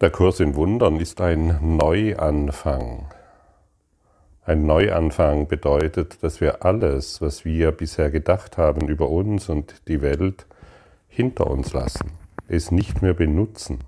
Der Kurs in Wundern ist ein Neuanfang. Ein Neuanfang bedeutet, dass wir alles, was wir bisher gedacht haben über uns und die Welt, hinter uns lassen, es nicht mehr benutzen.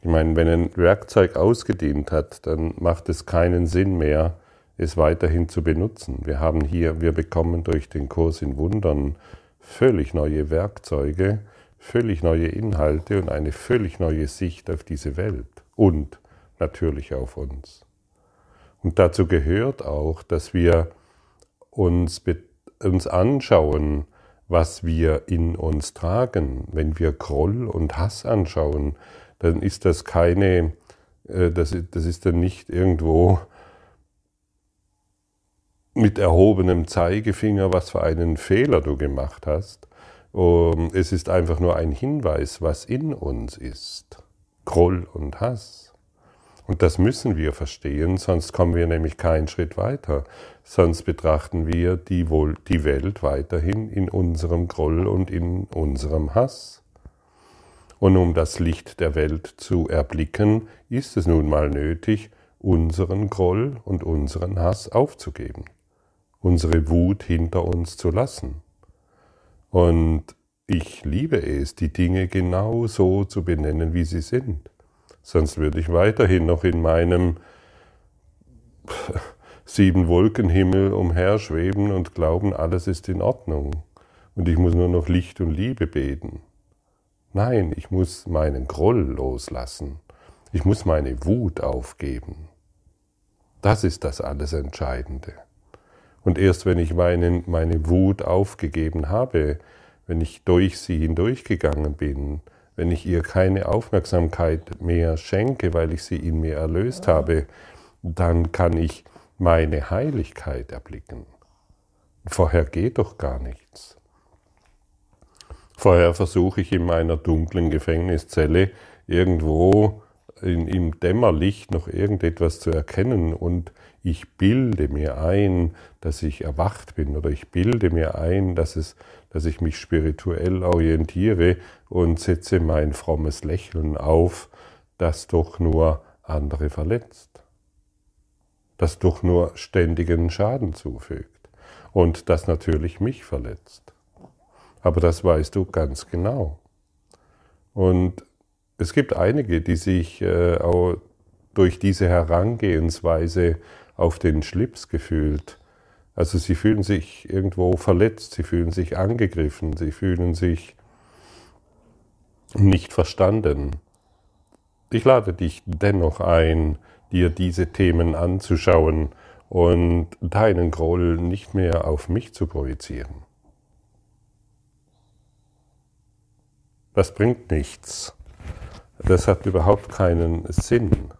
Ich meine, wenn ein Werkzeug ausgedient hat, dann macht es keinen Sinn mehr, es weiterhin zu benutzen. Wir haben hier, wir bekommen durch den Kurs in Wundern völlig neue Werkzeuge, völlig neue Inhalte und eine völlig neue Sicht auf diese Welt und natürlich auf uns. Und dazu gehört auch, dass wir uns, uns anschauen, was wir in uns tragen. Wenn wir Groll und Hass anschauen, dann ist das keine, äh, das, das ist dann nicht irgendwo mit erhobenem Zeigefinger, was für einen Fehler du gemacht hast, es ist einfach nur ein Hinweis, was in uns ist. Groll und Hass. Und das müssen wir verstehen, sonst kommen wir nämlich keinen Schritt weiter. Sonst betrachten wir die, Welt weiterhin in unserem Groll und in unserem Hass. Und um das Licht der Welt zu erblicken, ist es nun mal nötig, unseren Groll und unseren Hass aufzugeben, unsere Wut hinter uns zu lassen. Und ich liebe es, die Dinge genau so zu benennen, wie sie sind. Sonst würde ich weiterhin noch in meinem sieben Wolkenhimmel umherschweben und glauben, alles ist in Ordnung. Und ich muss nur noch Licht und Liebe beten. Nein, ich muss meinen Groll loslassen. Ich muss meine Wut aufgeben. Das ist das alles Entscheidende. Und erst wenn ich meinen, meine Wut aufgegeben habe, wenn ich durch sie hindurchgegangen bin, wenn ich ihr keine Aufmerksamkeit mehr schenke, weil ich sie in mir erlöst habe, dann kann ich meine Heiligkeit erblicken. Vorher geht doch gar nichts. Vorher versuche ich in meiner dunklen Gefängniszelle irgendwo in, im Dämmerlicht noch irgendetwas zu erkennen und ich bilde mir ein, dass ich erwacht bin oder ich bilde mir ein, dass, es, dass ich mich spirituell orientiere und setze mein frommes Lächeln auf, das doch nur andere verletzt, das doch nur ständigen Schaden zufügt und das natürlich mich verletzt. Aber das weißt du ganz genau. Und es gibt einige, die sich äh, auch durch diese Herangehensweise auf den Schlips gefühlt. Also sie fühlen sich irgendwo verletzt, sie fühlen sich angegriffen, sie fühlen sich nicht verstanden. Ich lade dich dennoch ein, dir diese Themen anzuschauen und deinen Groll nicht mehr auf mich zu projizieren. Das bringt nichts. Das hat überhaupt keinen Sinn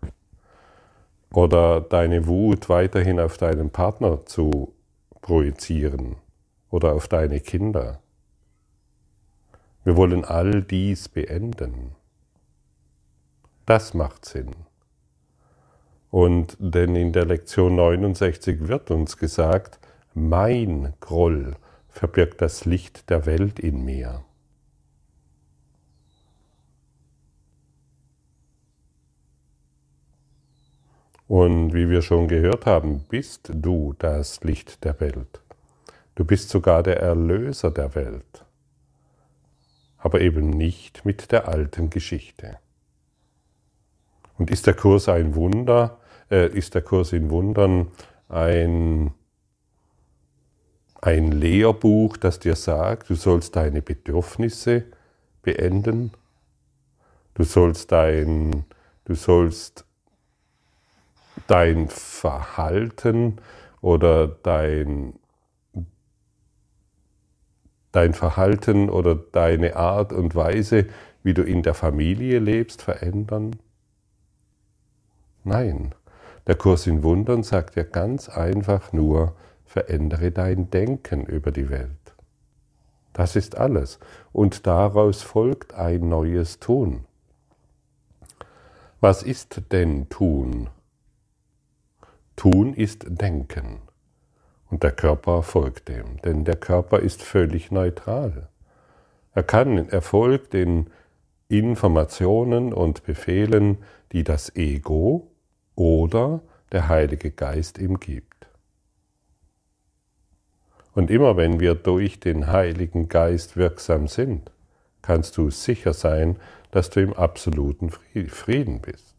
oder deine Wut weiterhin auf deinen Partner zu projizieren oder auf deine Kinder. Wir wollen all dies beenden. Das macht Sinn. Und denn in der Lektion 69 wird uns gesagt, mein Groll verbirgt das Licht der Welt in mir. Und wie wir schon gehört haben, bist du das Licht der Welt. Du bist sogar der Erlöser der Welt. Aber eben nicht mit der alten Geschichte. Und ist der Kurs ein Wunder, äh, ist der Kurs in Wundern ein, ein Lehrbuch, das dir sagt, du sollst deine Bedürfnisse beenden, du sollst dein, du sollst dein Verhalten oder dein, dein Verhalten oder deine Art und Weise, wie du in der Familie lebst, verändern? Nein, der Kurs in Wundern sagt ja ganz einfach nur, verändere dein Denken über die Welt. Das ist alles. Und daraus folgt ein neues Tun. Was ist denn Tun? Tun ist Denken. Und der Körper folgt dem, denn der Körper ist völlig neutral. Er kann, er folgt den Informationen und Befehlen, die das Ego oder der Heilige Geist ihm gibt. Und immer wenn wir durch den Heiligen Geist wirksam sind, kannst du sicher sein, dass du im absoluten Frieden bist.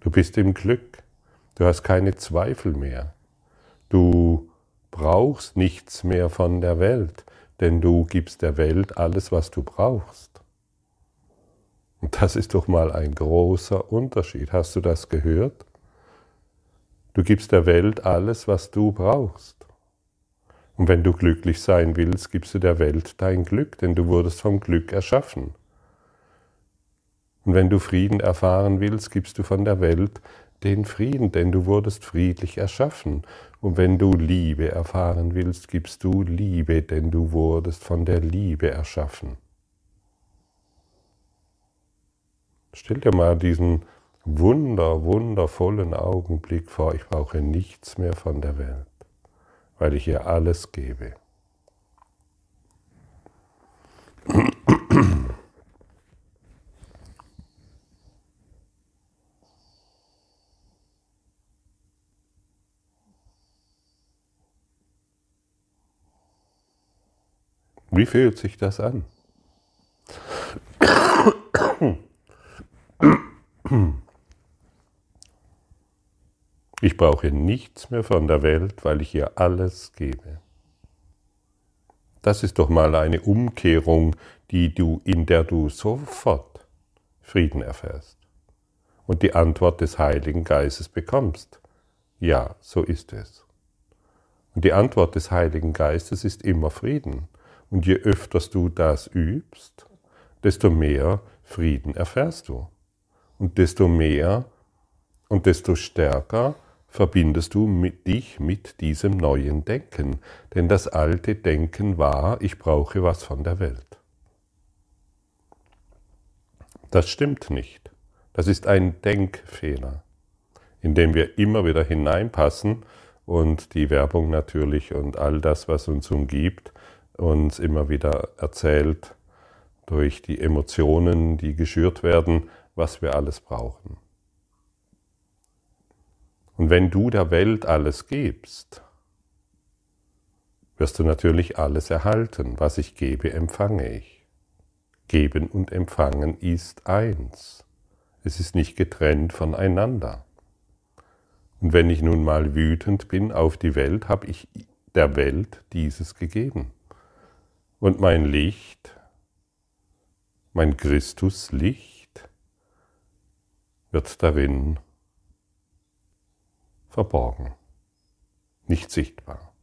Du bist im Glück, du hast keine Zweifel mehr, du brauchst nichts mehr von der Welt, denn du gibst der Welt alles, was du brauchst. Und das ist doch mal ein großer Unterschied. Hast du das gehört? Du gibst der Welt alles, was du brauchst. Und wenn du glücklich sein willst, gibst du der Welt dein Glück, denn du wurdest vom Glück erschaffen. Und wenn du Frieden erfahren willst, gibst du von der Welt den Frieden, denn du wurdest friedlich erschaffen. Und wenn du Liebe erfahren willst, gibst du Liebe, denn du wurdest von der Liebe erschaffen. Stell dir mal diesen wunder, wundervollen Augenblick vor, ich brauche nichts mehr von der Welt, weil ich ihr alles gebe. Wie fühlt sich das an? Ich brauche nichts mehr von der Welt, weil ich ihr alles gebe. Das ist doch mal eine Umkehrung, die du, in der du sofort Frieden erfährst und die Antwort des Heiligen Geistes bekommst. Ja, so ist es. Und die Antwort des Heiligen Geistes ist immer Frieden. Und je öfters du das übst, desto mehr Frieden erfährst du. Und desto mehr und desto stärker verbindest du mit dich mit diesem neuen Denken. Denn das alte Denken war, ich brauche was von der Welt. Das stimmt nicht. Das ist ein Denkfehler, in dem wir immer wieder hineinpassen und die Werbung natürlich und all das, was uns umgibt, uns immer wieder erzählt durch die Emotionen, die geschürt werden, was wir alles brauchen. Und wenn du der Welt alles gibst, wirst du natürlich alles erhalten. Was ich gebe, empfange ich. Geben und empfangen ist eins. Es ist nicht getrennt voneinander. Und wenn ich nun mal wütend bin auf die Welt, habe ich der Welt dieses gegeben. Und mein Licht, mein Christuslicht, wird darin verborgen, nicht sichtbar.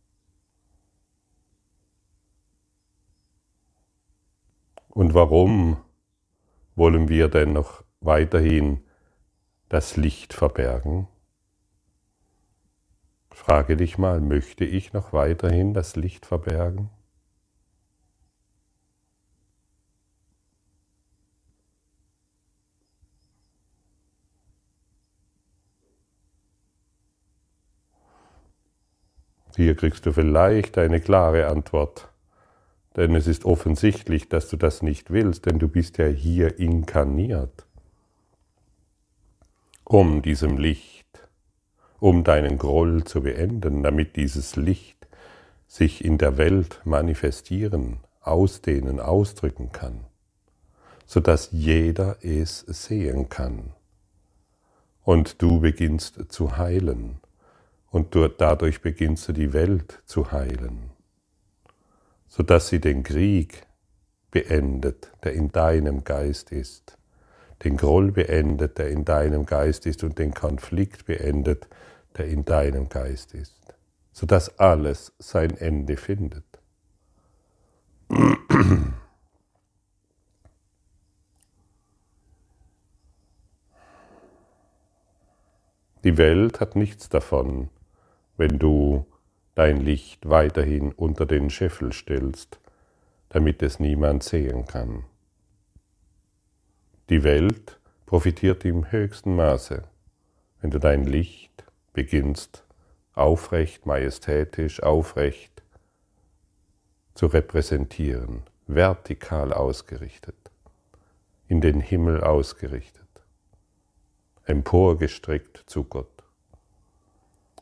Und warum wollen wir denn noch weiterhin das Licht verbergen? Frage dich mal, möchte ich noch weiterhin das Licht verbergen? Hier kriegst du vielleicht eine klare Antwort. Denn es ist offensichtlich, dass du das nicht willst, denn du bist ja hier inkarniert, um diesem Licht, um deinen Groll zu beenden, damit dieses Licht sich in der Welt manifestieren, ausdehnen, ausdrücken kann, sodass jeder es sehen kann. Und du beginnst zu heilen und dadurch beginnst du die Welt zu heilen, sodass sie den Krieg beendet, der in deinem Geist ist, den Groll beendet, der in deinem Geist ist und den Konflikt beendet, der in deinem Geist ist, sodass alles sein Ende findet. Die Welt hat nichts davon, wenn du dein Licht weiterhin unter den Scheffel stellst, damit es niemand sehen kann. Die Welt profitiert im höchsten Maße, wenn du dein Licht beginnst aufrecht, majestätisch, aufrecht zu repräsentieren, vertikal ausgerichtet. in den Himmel ausgerichtet, emporgestreckt zu Gott.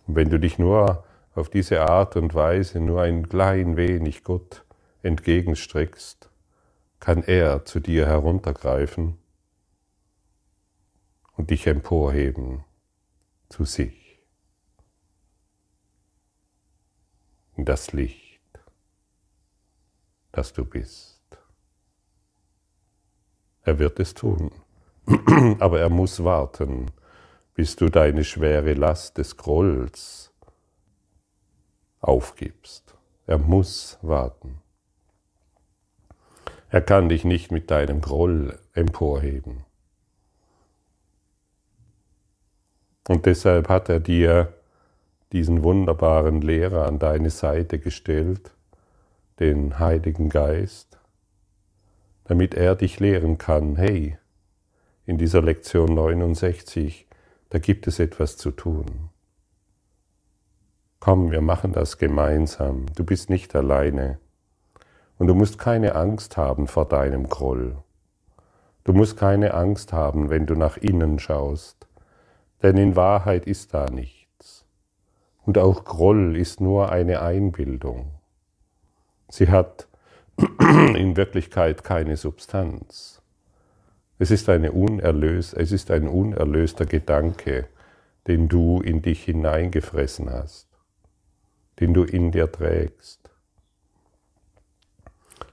Und wenn du dich nur auf diese Art und Weise nur ein klein wenig Gott entgegenstreckst, kann er zu dir heruntergreifen und dich emporheben zu sich. In das Licht, das du bist. Er wird es tun, aber er muss warten, bis du deine schwere Last des Grolls aufgibst. Er muss warten. Er kann dich nicht mit deinem Groll emporheben. Und deshalb hat er dir diesen wunderbaren Lehrer an deine Seite gestellt, den Heiligen Geist, damit er dich lehren kann, hey, in dieser Lektion 69, da gibt es etwas zu tun. Komm, wir machen das gemeinsam. Du bist nicht alleine. Und du musst keine Angst haben vor deinem Groll. Du musst keine Angst haben, wenn du nach innen schaust. Denn in Wahrheit ist da nichts. Und auch Groll ist nur eine Einbildung. Sie hat in Wirklichkeit keine Substanz. Es ist, eine unerlös, es ist ein unerlöster Gedanke, den du in dich hineingefressen hast den du in dir trägst.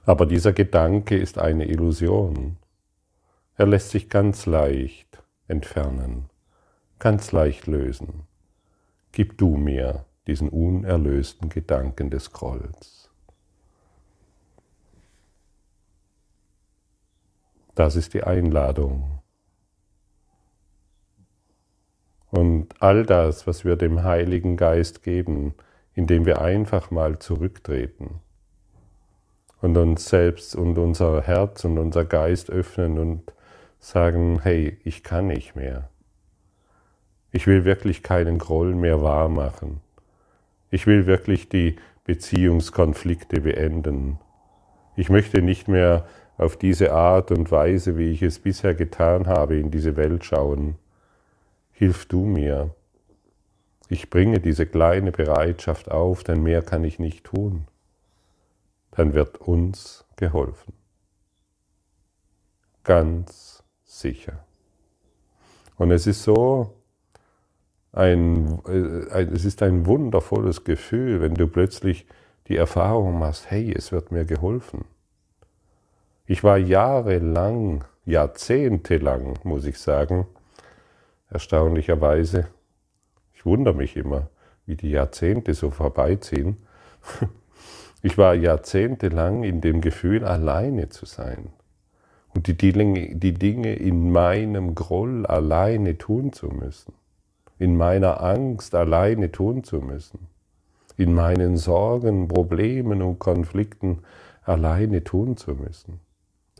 Aber dieser Gedanke ist eine Illusion. Er lässt sich ganz leicht entfernen, ganz leicht lösen. Gib du mir diesen unerlösten Gedanken des Grolls. Das ist die Einladung. Und all das, was wir dem Heiligen Geist geben, indem wir einfach mal zurücktreten und uns selbst und unser Herz und unser Geist öffnen und sagen, hey, ich kann nicht mehr. Ich will wirklich keinen Groll mehr wahrmachen. Ich will wirklich die Beziehungskonflikte beenden. Ich möchte nicht mehr auf diese Art und Weise, wie ich es bisher getan habe, in diese Welt schauen. Hilf du mir, ich bringe diese kleine Bereitschaft auf, denn mehr kann ich nicht tun. Dann wird uns geholfen. Ganz sicher. Und es ist so, ein, äh, es ist ein wundervolles Gefühl, wenn du plötzlich die Erfahrung machst, hey, es wird mir geholfen. Ich war jahrelang, jahrzehntelang, muss ich sagen, erstaunlicherweise ich wundere mich immer, wie die Jahrzehnte so vorbeiziehen. Ich war jahrzehntelang in dem Gefühl, alleine zu sein und die Dinge, die Dinge in meinem Groll alleine tun zu müssen, in meiner Angst alleine tun zu müssen, in meinen Sorgen, Problemen und Konflikten alleine tun zu müssen.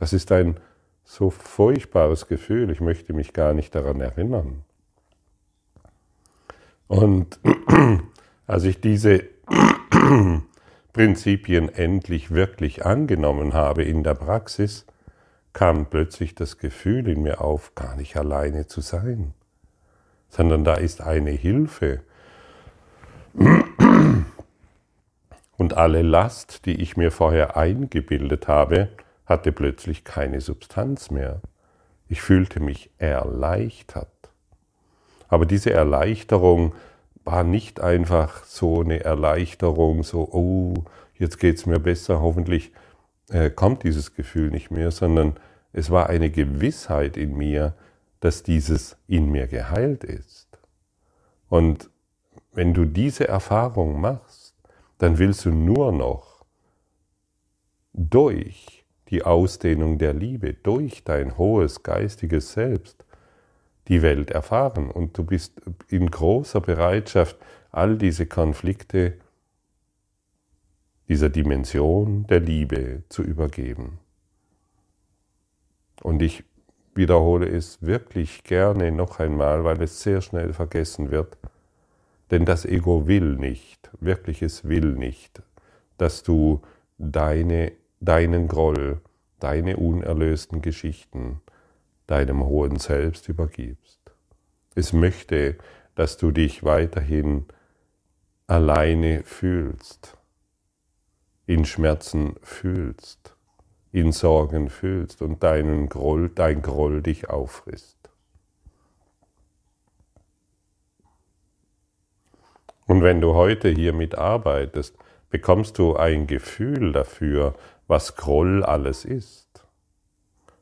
Das ist ein so furchtbares Gefühl, ich möchte mich gar nicht daran erinnern. Und als ich diese Prinzipien endlich wirklich angenommen habe in der Praxis, kam plötzlich das Gefühl in mir auf, gar nicht alleine zu sein, sondern da ist eine Hilfe. Und alle Last, die ich mir vorher eingebildet habe, hatte plötzlich keine Substanz mehr. Ich fühlte mich erleichtert. Aber diese Erleichterung war nicht einfach so eine Erleichterung, so, oh, jetzt geht es mir besser, hoffentlich äh, kommt dieses Gefühl nicht mehr, sondern es war eine Gewissheit in mir, dass dieses in mir geheilt ist. Und wenn du diese Erfahrung machst, dann willst du nur noch durch die Ausdehnung der Liebe, durch dein hohes geistiges Selbst, die Welt erfahren und du bist in großer Bereitschaft, all diese Konflikte dieser Dimension der Liebe zu übergeben. Und ich wiederhole es wirklich gerne noch einmal, weil es sehr schnell vergessen wird, denn das Ego will nicht, wirklich es will nicht, dass du deine, deinen Groll, deine unerlösten Geschichten, deinem hohen Selbst übergibst. Es möchte, dass du dich weiterhin alleine fühlst, in Schmerzen fühlst, in Sorgen fühlst und deinen Groll, dein Groll dich auffrisst. Und wenn du heute hier mitarbeitest, bekommst du ein Gefühl dafür, was Groll alles ist.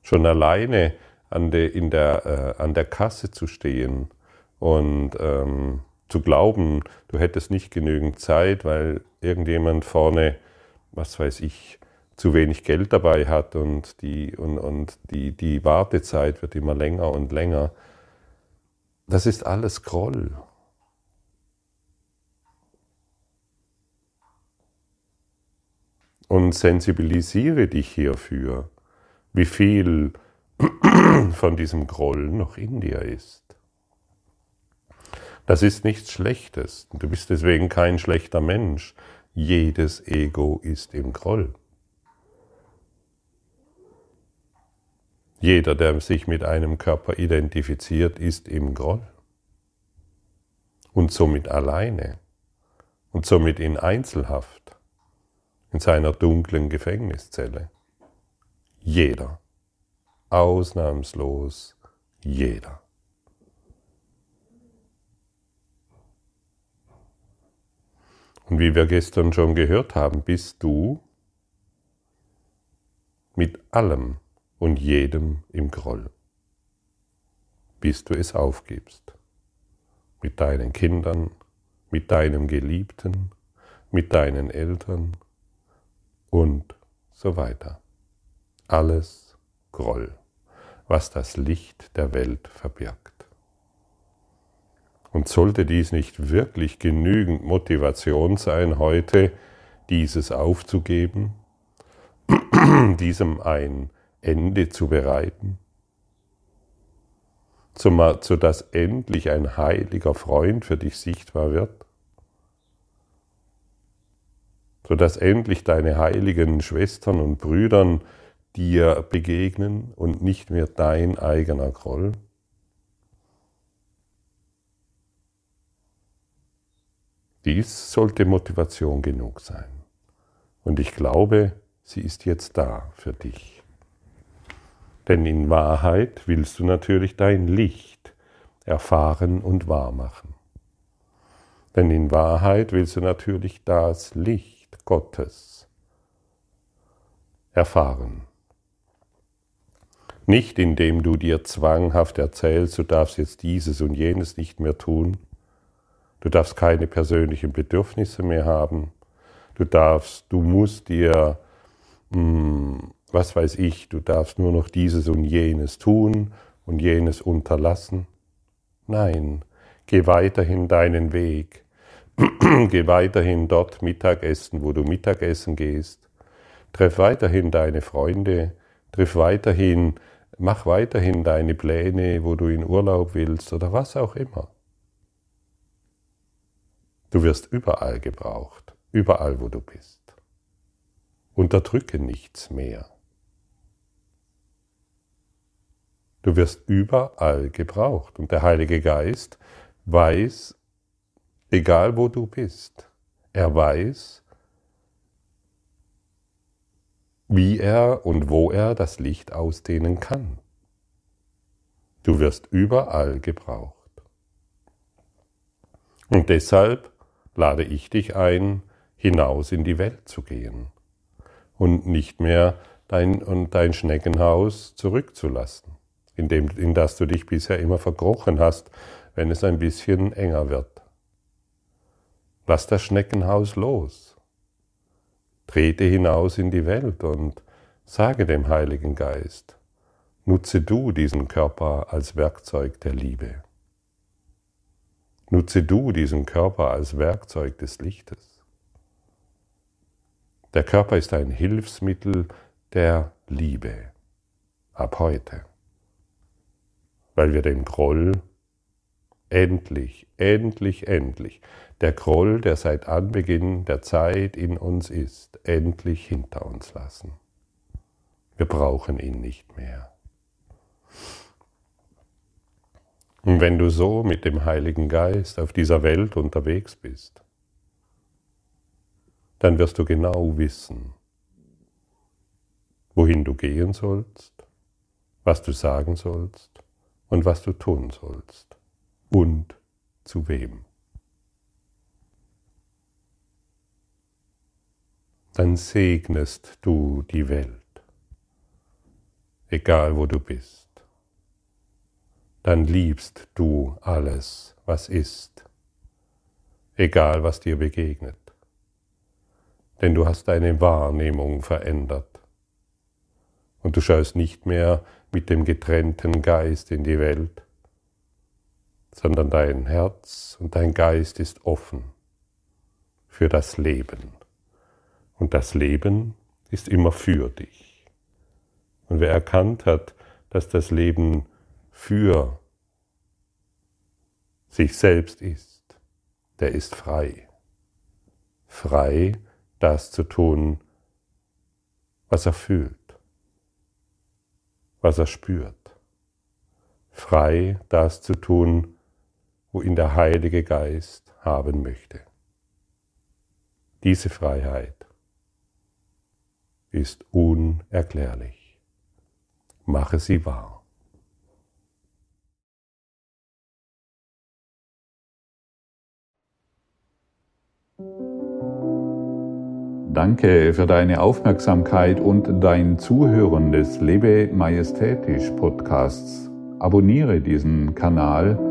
Schon alleine an, de, in der, äh, an der Kasse zu stehen und ähm, zu glauben, du hättest nicht genügend Zeit, weil irgendjemand vorne, was weiß ich, zu wenig Geld dabei hat und die, und, und die, die Wartezeit wird immer länger und länger. Das ist alles Groll. Und sensibilisiere dich hierfür, wie viel von diesem Groll noch in dir ist. Das ist nichts Schlechtes. Du bist deswegen kein schlechter Mensch. Jedes Ego ist im Groll. Jeder, der sich mit einem Körper identifiziert, ist im Groll. Und somit alleine. Und somit in Einzelhaft. In seiner dunklen Gefängniszelle. Jeder. Ausnahmslos jeder. Und wie wir gestern schon gehört haben, bist du mit allem und jedem im Groll, bis du es aufgibst. Mit deinen Kindern, mit deinem Geliebten, mit deinen Eltern und so weiter. Alles Groll was das Licht der Welt verbirgt. Und sollte dies nicht wirklich genügend Motivation sein, heute dieses aufzugeben, diesem ein Ende zu bereiten, sodass endlich ein heiliger Freund für dich sichtbar wird, sodass endlich deine heiligen Schwestern und Brüdern dir begegnen und nicht mehr dein eigener Groll? Dies sollte Motivation genug sein. Und ich glaube, sie ist jetzt da für dich. Denn in Wahrheit willst du natürlich dein Licht erfahren und wahrmachen. Denn in Wahrheit willst du natürlich das Licht Gottes erfahren. Nicht indem du dir zwanghaft erzählst, du darfst jetzt dieses und jenes nicht mehr tun. Du darfst keine persönlichen Bedürfnisse mehr haben. Du darfst, du musst dir, hm, was weiß ich, du darfst nur noch dieses und jenes tun und jenes unterlassen. Nein, geh weiterhin deinen Weg. geh weiterhin dort Mittagessen, wo du Mittagessen gehst. Treff weiterhin deine Freunde. Triff weiterhin Mach weiterhin deine Pläne, wo du in Urlaub willst oder was auch immer. Du wirst überall gebraucht, überall, wo du bist. Unterdrücke nichts mehr. Du wirst überall gebraucht und der Heilige Geist weiß, egal wo du bist, er weiß, wie er und wo er das Licht ausdehnen kann. Du wirst überall gebraucht. Und deshalb lade ich dich ein, hinaus in die Welt zu gehen und nicht mehr dein, und dein Schneckenhaus zurückzulassen, in, dem, in das du dich bisher immer verkrochen hast, wenn es ein bisschen enger wird. Lass das Schneckenhaus los Trete hinaus in die Welt und sage dem Heiligen Geist, nutze du diesen Körper als Werkzeug der Liebe. Nutze du diesen Körper als Werkzeug des Lichtes. Der Körper ist ein Hilfsmittel der Liebe ab heute, weil wir den Groll endlich, endlich, endlich der Groll, der seit Anbeginn der Zeit in uns ist, endlich hinter uns lassen. Wir brauchen ihn nicht mehr. Und wenn du so mit dem Heiligen Geist auf dieser Welt unterwegs bist, dann wirst du genau wissen, wohin du gehen sollst, was du sagen sollst und was du tun sollst und zu wem. Dann segnest du die Welt, egal wo du bist. Dann liebst du alles, was ist, egal was dir begegnet. Denn du hast deine Wahrnehmung verändert. Und du schaust nicht mehr mit dem getrennten Geist in die Welt, sondern dein Herz und dein Geist ist offen für das Leben. Und das Leben ist immer für dich. Und wer erkannt hat, dass das Leben für sich selbst ist, der ist frei. Frei, das zu tun, was er fühlt was er spürt. Frei das zu tun, wo ihn der Heilige Geist haben möchte. Diese Freiheit ist unerklärlich. Mache sie wahr. Danke für deine Aufmerksamkeit und dein Zuhören des Lebe Majestätisch Podcasts. Abonniere diesen Kanal,